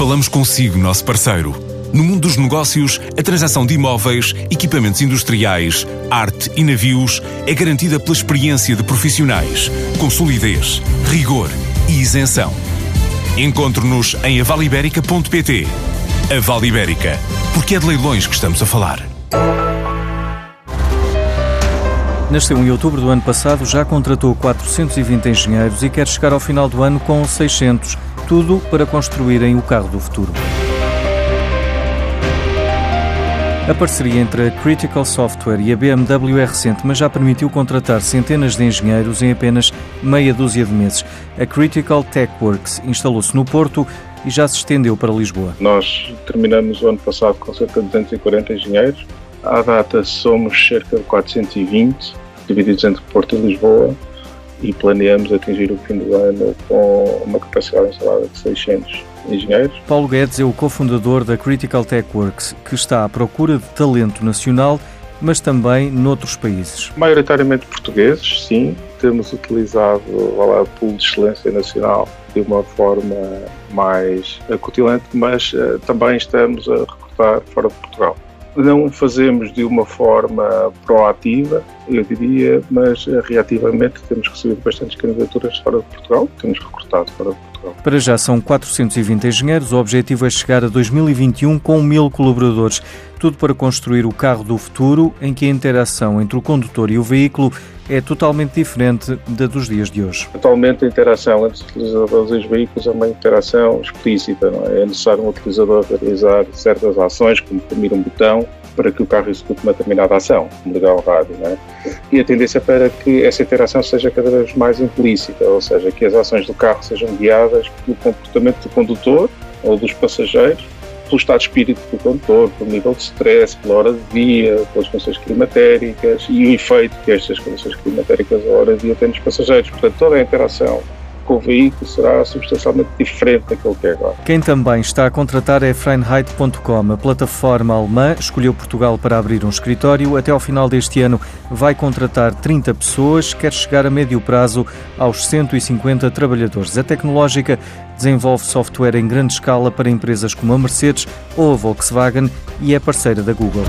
Falamos consigo, nosso parceiro. No mundo dos negócios, a transação de imóveis, equipamentos industriais, arte e navios é garantida pela experiência de profissionais, com solidez, rigor e isenção. Encontre-nos em avaliberica.pt. A Vale Ibérica, porque é de leilões que estamos a falar. Nasceu em outubro do ano passado, já contratou 420 engenheiros e quer chegar ao final do ano com 600, tudo para construírem o carro do futuro. A parceria entre a Critical Software e a BMW é recente, mas já permitiu contratar centenas de engenheiros em apenas meia dúzia de meses. A Critical Tech Works instalou-se no Porto e já se estendeu para Lisboa. Nós terminamos o ano passado com cerca de 240 engenheiros. À data somos cerca de 420, divididos entre Porto e Lisboa, e planeamos atingir o fim do ano com uma capacidade instalada de 600 engenheiros. Paulo Guedes é o cofundador da Critical Tech Works, que está à procura de talento nacional, mas também noutros países. Maioritariamente portugueses, sim. Temos utilizado lá, o pool de excelência nacional de uma forma mais acutilante, mas uh, também estamos a recrutar fora de Portugal. Não fazemos de uma forma proativa, eu diria, mas uh, reativamente temos recebido bastantes candidaturas fora de Portugal, temos recrutado fora de Portugal. Para já são 420 engenheiros, o objetivo é chegar a 2021 com mil colaboradores. Tudo para construir o carro do futuro, em que a interação entre o condutor e o veículo é totalmente diferente da dos dias de hoje. Atualmente, a interação entre os utilizadores e os veículos é uma interação explícita. Não é? é necessário um utilizador realizar certas ações, como imprimir um botão, para que o carro execute uma determinada ação, como ligar o rádio. Não é? E a tendência para que essa interação seja cada vez mais implícita, ou seja, que as ações do carro sejam guiadas pelo comportamento do condutor ou dos passageiros pelo estado de espírito do condutor, pelo nível de stress, pela hora de dia, pelas condições climatéricas e o efeito que estas condições climatéricas à hora de dia têm nos passageiros. Portanto, toda a interação com o veículo será substancialmente diferente daquilo que é agora. Quem também está a contratar é Freiheit.com. A plataforma alemã escolheu Portugal para abrir um escritório. Até ao final deste ano vai contratar 30 pessoas, quer chegar a médio prazo aos 150 trabalhadores. A tecnológica desenvolve software em grande escala para empresas como a Mercedes ou a Volkswagen e é parceira da Google.